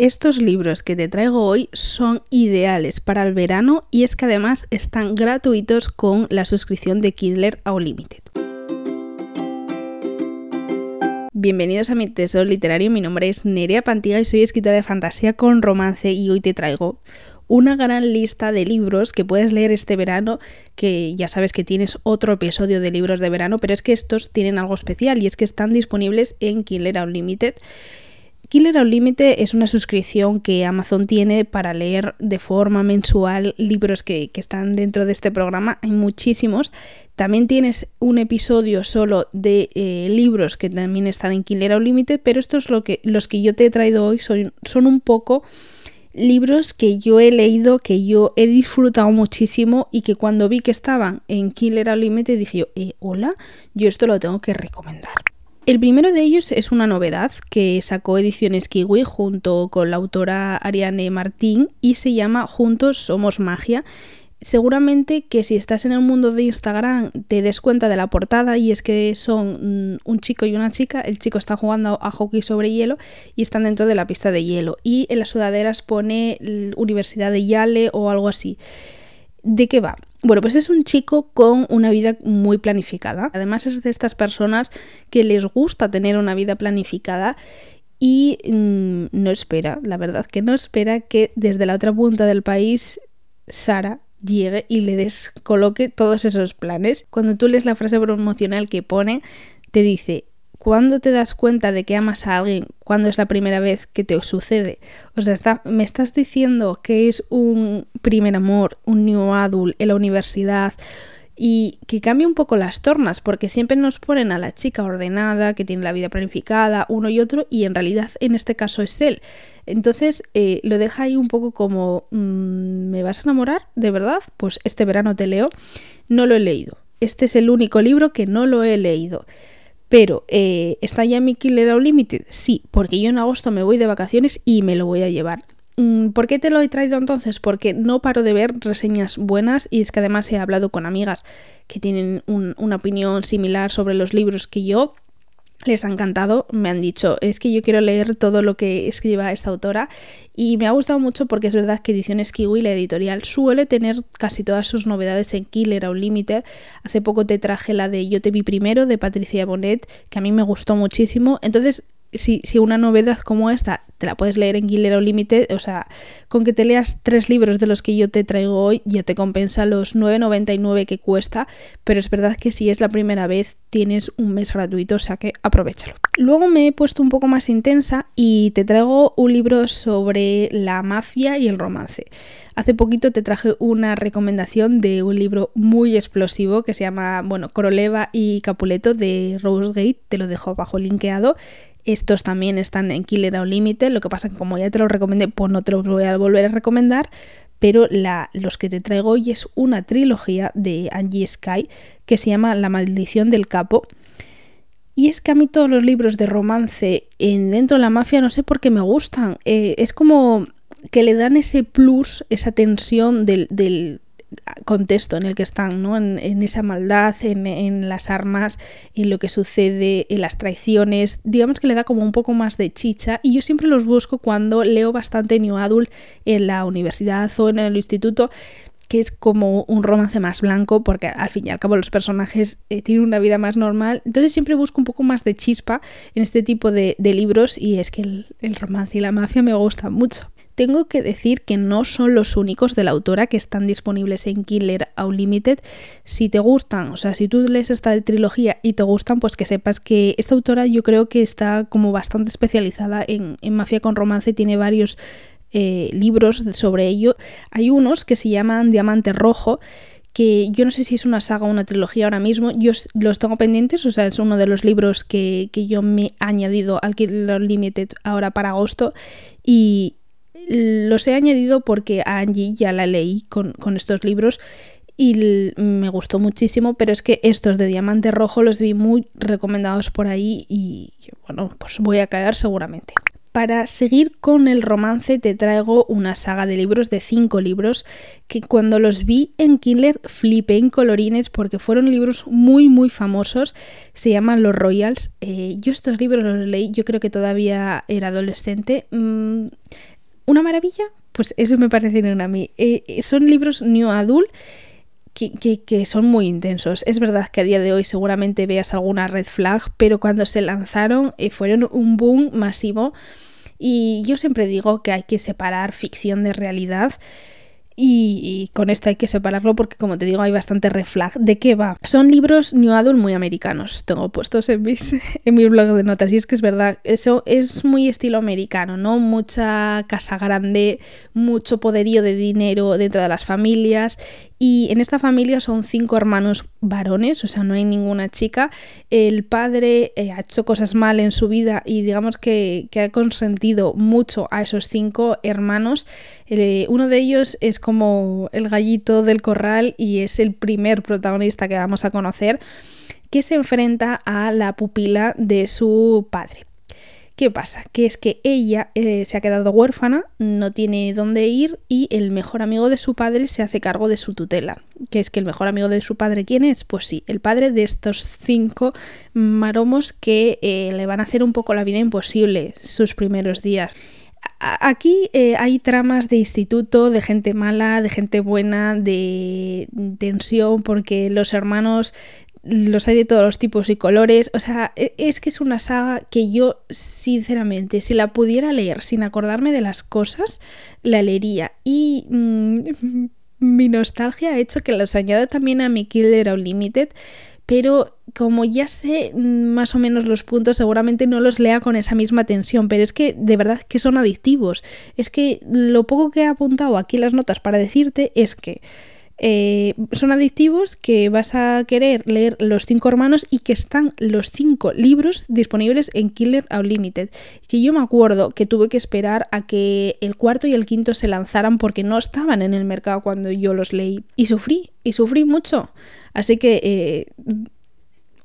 Estos libros que te traigo hoy son ideales para el verano y es que además están gratuitos con la suscripción de Kindle Unlimited. Bienvenidos a mi tesoro literario, mi nombre es Nerea Pantiga y soy escritora de fantasía con romance y hoy te traigo una gran lista de libros que puedes leer este verano, que ya sabes que tienes otro episodio de libros de verano, pero es que estos tienen algo especial y es que están disponibles en Kindle Unlimited Killer Unlimited es una suscripción que Amazon tiene para leer de forma mensual libros que, están dentro de este programa. Hay muchísimos. También tienes un episodio solo de eh, libros que también están en Killer Unlimited, pero estos lo que, los que yo te he traído hoy son, son un poco libros que yo he leído, que yo he disfrutado muchísimo y que cuando vi que estaban en Killer Unlimited dije yo, eh, hola, yo esto lo tengo que recomendar. El primero de ellos es una novedad que sacó Ediciones Kiwi junto con la autora Ariane Martín y se llama Juntos Somos Magia. Seguramente que si estás en el mundo de Instagram te des cuenta de la portada y es que son mm, un chico y una chica. El chico está jugando a hockey sobre hielo y están dentro de la pista de hielo. Y en las sudaderas pone Universidad de Yale o algo así. ¿De qué va? Bueno, pues es un chico con una vida muy planificada. Además es de estas personas que les gusta tener una vida planificada y mm, no espera, la verdad que no espera que desde la otra punta del país Sara llegue y le descoloque todos esos planes. Cuando tú lees la frase promocional que pone, te dice, ¿Cuándo te das cuenta de que amas a alguien? ¿Cuándo es la primera vez que te sucede? O sea, está, me estás diciendo que es un primer amor, un new adult en la universidad y que cambia un poco las tornas, porque siempre nos ponen a la chica ordenada, que tiene la vida planificada, uno y otro, y en realidad en este caso es él. Entonces eh, lo deja ahí un poco como, mm, ¿me vas a enamorar? ¿De verdad? Pues este verano te leo. No lo he leído. Este es el único libro que no lo he leído. Pero, eh, ¿está ya mi Killer Unlimited? Sí, porque yo en agosto me voy de vacaciones y me lo voy a llevar. Mm, ¿Por qué te lo he traído entonces? Porque no paro de ver reseñas buenas y es que además he hablado con amigas que tienen una opinión similar sobre los libros que yo les ha encantado, me han dicho, es que yo quiero leer todo lo que escriba esta autora y me ha gustado mucho porque es verdad que Ediciones Kiwi, la editorial, suele tener casi todas sus novedades en Killer Unlimited. Hace poco te traje la de Yo te vi primero de Patricia Bonet, que a mí me gustó muchísimo. Entonces si, si, una novedad como esta te la puedes leer en Guilero Limited, o sea, con que te leas tres libros de los que yo te traigo hoy ya te compensa los 9,99 que cuesta, pero es verdad que si es la primera vez tienes un mes gratuito, o sea que aprovechalo. Luego me he puesto un poco más intensa y te traigo un libro sobre la mafia y el romance. Hace poquito te traje una recomendación de un libro muy explosivo que se llama, bueno, Coroleva y Capuleto de Rose Gate, te lo dejo abajo linkeado estos también están en Killer Unlimited, lo que pasa que como ya te los recomendé, pues no te los voy a volver a recomendar, pero la, los que te traigo hoy es una trilogía de Angie Sky que se llama La maldición del capo. Y es que a mí todos los libros de romance en, dentro de la mafia no sé por qué me gustan. Eh, es como que le dan ese plus, esa tensión del contexto en el que están, ¿no? en, esa maldad, en, las armas, en lo que sucede, en las traiciones, digamos que le da como un poco más de chicha y yo siempre los busco cuando leo bastante New Adult en la universidad o en el instituto que es como un romance más blanco, porque al fin y al cabo los personajes eh, tienen una vida más normal. Entonces siempre busco un poco más de chispa en este tipo de, libros y es que el romance y la mafia me gustan mucho. Tengo que decir que no son los únicos de la autora que están disponibles en Killer Unlimited. Si te gustan, o sea, si tú lees esta trilogía y te gustan, pues que sepas que esta autora yo creo que está como bastante especializada en, mafia con romance, tiene varios eh, libros sobre ello. Hay unos que se llaman Diamante Rojo que yo no sé si es una saga o una trilogía ahora mismo, yo los tengo pendientes, o sea, es uno de los libros que, que yo me he añadido al Killer Unlimited ahora para agosto y, los he añadido porque a Angie ya la leí con, estos libros y me gustó muchísimo, pero es que estos de Diamante Rojo los vi muy recomendados por ahí y bueno, pues voy a caer seguramente. Para seguir con el romance te traigo una saga de libros de cinco libros que cuando los vi en Kindle flipé en colorines porque fueron libros muy muy famosos, se llaman Los Royals. Eh, yo estos libros los leí, yo creo que todavía era adolescente. Mm, ¿Una maravilla? Pues eso me parecen a mí. Eh, eh, son libros new adult que, son muy intensos. Es verdad que a día de hoy seguramente veas alguna red flag, pero cuando se lanzaron eh, fueron un boom masivo. Y yo siempre digo que hay que separar ficción de realidad. Y, con esto hay que separarlo porque, como te digo, hay bastante reflag. ¿De qué va? Son libros New Adult muy americanos. Tengo puestos en, mis, en mi blog de notas. Y es que es verdad, eso es muy estilo americano, ¿no? Mucha casa grande, mucho poderío de dinero dentro de las familias. Y en esta familia son cinco hermanos varones, o sea, no hay ninguna chica. El padre eh, ha hecho cosas mal en su vida y digamos que, ha consentido mucho a esos cinco hermanos. Eh, uno de ellos es como el gallito del corral y es el primer protagonista que vamos a conocer que se enfrenta a la pupila de su padre. ¿Qué pasa? Que es que ella eh, se ha quedado huérfana, no tiene dónde ir y el mejor amigo de su padre se hace cargo de su tutela. ¿Qué es que el mejor amigo de su padre quién es? Pues sí, el padre de estos cinco maromos que eh, le van a hacer un poco la vida imposible sus primeros días. Aquí eh, hay tramas de instituto, de gente mala, de gente buena, de tensión, porque los hermanos los hay de todos los tipos y colores. O sea, e, es que es una saga que yo, sinceramente, si la pudiera leer sin acordarme de las cosas, la leería. Y mm, mi nostalgia ha hecho que los añada también a mi Killer Unlimited. Pero como ya sé mm, más o menos los puntos, seguramente no los lea con esa misma tensión. Pero es que de verdad que son adictivos. Es que lo poco que he apuntado aquí las notas para decirte es que eh, son adictivos que vas a querer leer los cinco hermanos y que están los cinco libros disponibles en Killer Unlimited. Que yo me acuerdo que tuve que esperar a que el cuarto y el quinto se lanzaran porque no estaban en el mercado cuando yo los leí. Y sufrí, y sufrí mucho. Así que eh,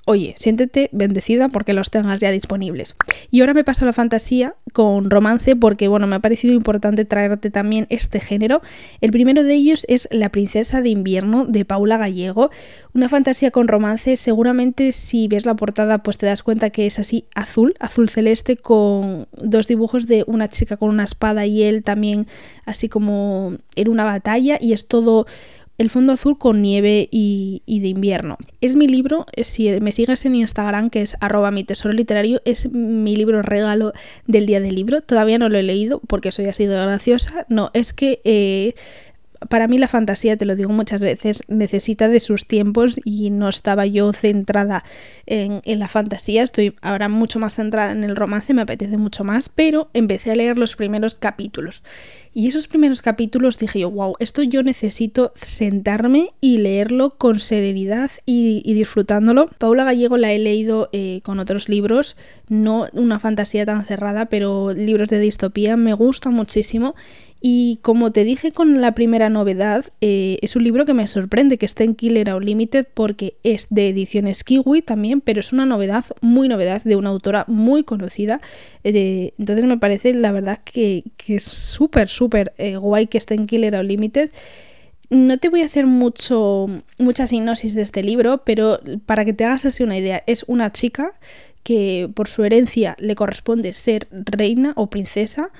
oye, siéntete bendecida porque los tengas ya disponibles. Y ahora me paso a la fantasía con romance porque, bueno, me ha parecido importante traerte también este género. El primero de ellos es La princesa de invierno de Paula Gallego, una fantasía con romance. Seguramente si ves la portada pues te das cuenta que es así azul, azul celeste con dos dibujos de una chica con una espada y él también así como en una batalla y es todo el fondo azul con nieve y, de invierno. Es mi libro, si me sigues en Instagram, que es arroba mi tesoro literario, es mi libro regalo del día del libro. Todavía no lo he leído porque soy así de graciosa. No, es que eh, para mí la fantasía, te lo digo muchas veces, necesita de sus tiempos y no estaba yo centrada en, la fantasía, estoy ahora mucho más centrada en el romance, me apetece mucho más, pero empecé a leer los primeros capítulos. Y esos primeros capítulos dije yo, wow, esto yo necesito sentarme y leerlo con serenidad y, disfrutándolo. Paula Gallego la he leído eh, con otros libros, no una fantasía tan cerrada, pero libros de distopía me gusta muchísimo y como te dije con la primera novedad, eh, es un libro que me sorprende que esté en Killer Unlimited porque es de ediciones Kiwi también, pero es una novedad, muy novedad, de una autora muy conocida. Eh, entonces me parece la verdad que, es súper, súper eh, guay que esté en Killer Unlimited. No te voy a hacer mucho, mucha sinopsis de este libro, pero para que te hagas así una idea, es una chica que por su herencia le corresponde ser reina o princesa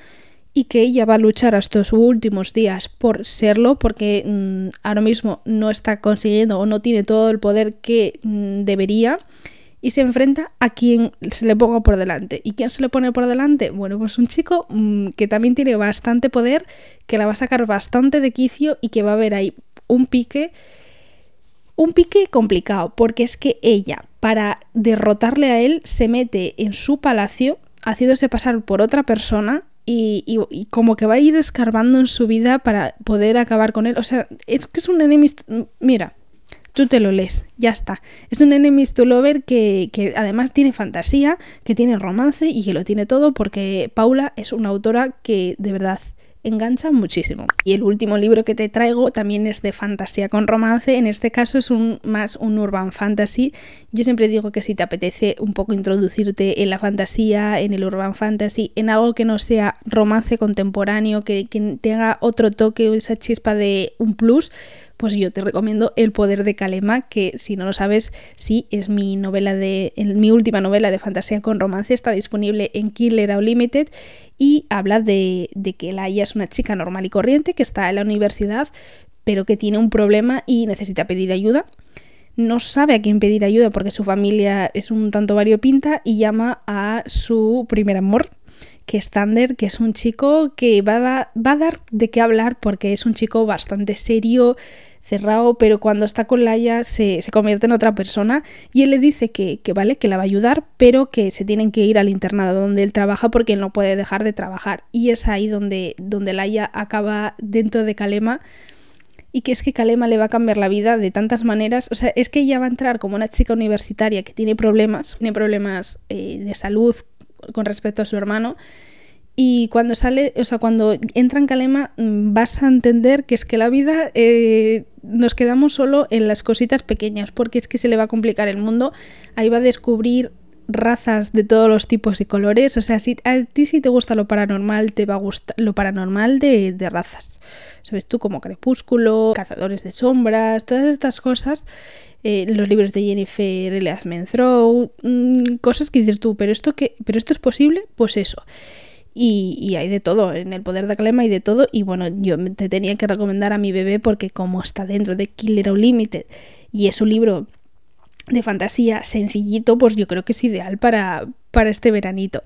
y que ella va a luchar hasta sus últimos días por serlo, porque mm, ahora mismo no está consiguiendo o no tiene todo el poder que mm, debería, y se enfrenta a quien se le ponga por delante. ¿Y quién se le pone por delante? Bueno, pues un chico mm, que también tiene bastante poder, que la va a sacar bastante de quicio y que va a haber ahí un pique. Un pique complicado, porque es que ella, para derrotarle a él, se mete en su palacio, haciéndose pasar por otra persona, y, como que va a ir escarbando en su vida para poder acabar con él. O sea, es que es un enemies... Mira, tú te lo lees, ya está. Es un enemies lover que, que además tiene fantasía, que tiene romance y que lo tiene todo porque Paula es una autora que de verdad engancha muchísimo. Y el último libro que te traigo también es de fantasía con romance, en este caso es un, más un urban fantasy. Yo siempre digo que si te apetece un poco introducirte en la fantasía, en el urban fantasy, en algo que no sea romance contemporáneo, que, que tenga otro toque o esa chispa de un plus, pues yo te recomiendo El poder de Kalema, que si no lo sabes, sí, es mi novela de, mi última novela de fantasía con romance, está disponible en Killer Unlimited y habla de, que Laia es una chica normal y corriente que está en la universidad, pero que tiene un problema y necesita pedir ayuda. No sabe a quién pedir ayuda porque su familia es un tanto variopinta y llama a su primer amor, que es Thunder, que es un chico que va a, va dar de qué hablar porque es un chico bastante serio, cerrado, pero cuando está con Laia se, se, convierte en otra persona y él le dice que, que, vale, que la va a ayudar, pero que se tienen que ir al internado donde él trabaja porque él no puede dejar de trabajar. Y es ahí donde, donde Laia acaba dentro de Kalema y que es que Kalema le va a cambiar la vida de tantas maneras. O sea, es que ella va a entrar como una chica universitaria que tiene problemas, tiene problemas eh, de salud con respecto a su hermano. Y cuando sale, o sea, cuando entra en Kalema, mm, vas a entender que es que la vida eh, nos quedamos solo en las cositas pequeñas, porque es que se le va a complicar el mundo. Ahí va a descubrir razas de todos los tipos y colores. O sea, si a ti si te gusta lo paranormal, te va a gustar lo paranormal de, de razas. ¿Sabes tú? Como Crepúsculo, Cazadores de Sombras, todas estas cosas. Eh, los libros de Jennifer L. Menthrow, mmm, cosas que dices tú, ¿pero esto, qué? ¿pero esto es posible? Pues eso. Y, hay de todo, en el poder de Calema y de todo. Y bueno, yo te tenía que recomendar a mi bebé porque como está dentro de Killer Unlimited y es un libro de fantasía sencillito, pues yo creo que es ideal para, para este veranito.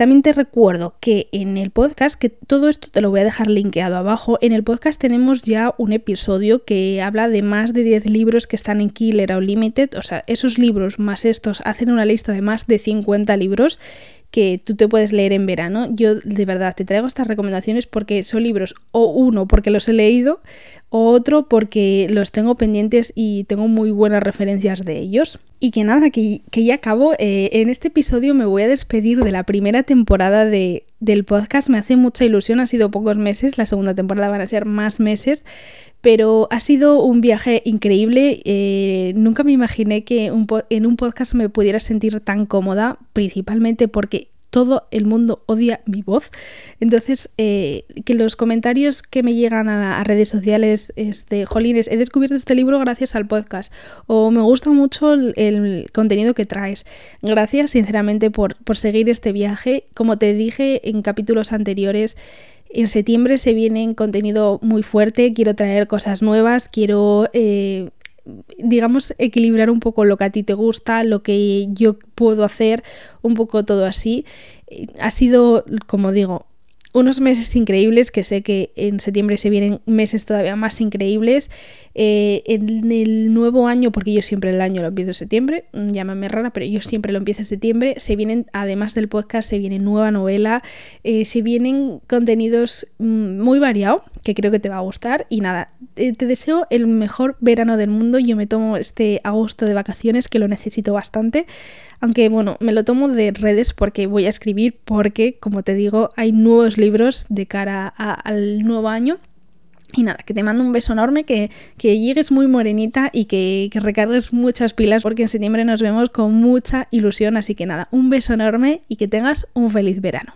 También te recuerdo que en el podcast, que todo esto te lo voy a dejar linkeado abajo, en el podcast tenemos ya un episodio que habla de más de 10 libros que están en Killer Unlimited, o sea, esos libros más estos hacen una lista de más de 50 libros que tú te puedes leer en verano. Yo de verdad te traigo estas recomendaciones porque son libros o uno porque los he leído otro porque los tengo pendientes y tengo muy buenas referencias de ellos. Y que nada, que, que ya acabo. Eh, en este episodio me voy a despedir de la primera temporada de, del podcast. Me hace mucha ilusión, ha sido pocos meses, la segunda temporada van a ser más meses, pero ha sido un viaje increíble. Eh, nunca me imaginé que en un podcast me pudiera sentir tan cómoda, principalmente porque todo el mundo odia mi voz. Entonces, eh, que los comentarios que me llegan a, a, redes sociales es de, jolines, he descubierto este libro gracias al podcast, o me gusta mucho el, contenido que traes. Gracias, sinceramente, por, por seguir este viaje. Como te dije en capítulos anteriores, en septiembre se viene en contenido muy fuerte, quiero traer cosas nuevas, quiero eh, digamos, equilibrar un poco lo que a ti te gusta, lo que yo puedo hacer, un poco todo así. Ha sido, como digo, unos meses increíbles, que sé que en septiembre se vienen meses todavía más increíbles. Eh, en el nuevo año, porque yo siempre el año lo empiezo en septiembre, mm, llámame rara, pero yo siempre lo empiezo en septiembre, se vienen, además del podcast, se viene nueva novela, eh, se vienen contenidos mm, muy variados, que creo que te va a gustar. Y nada, te, te deseo el mejor verano del mundo. Yo me tomo este agosto de vacaciones, que lo necesito bastante. Aunque bueno, me lo tomo de redes porque voy a escribir, porque como te digo, hay nuevos libros de cara a, al nuevo año. Y nada, que te mando un beso enorme, que, que llegues muy morenita y que, que, recargues muchas pilas porque en septiembre nos vemos con mucha ilusión. Así que nada, un beso enorme y que tengas un feliz verano.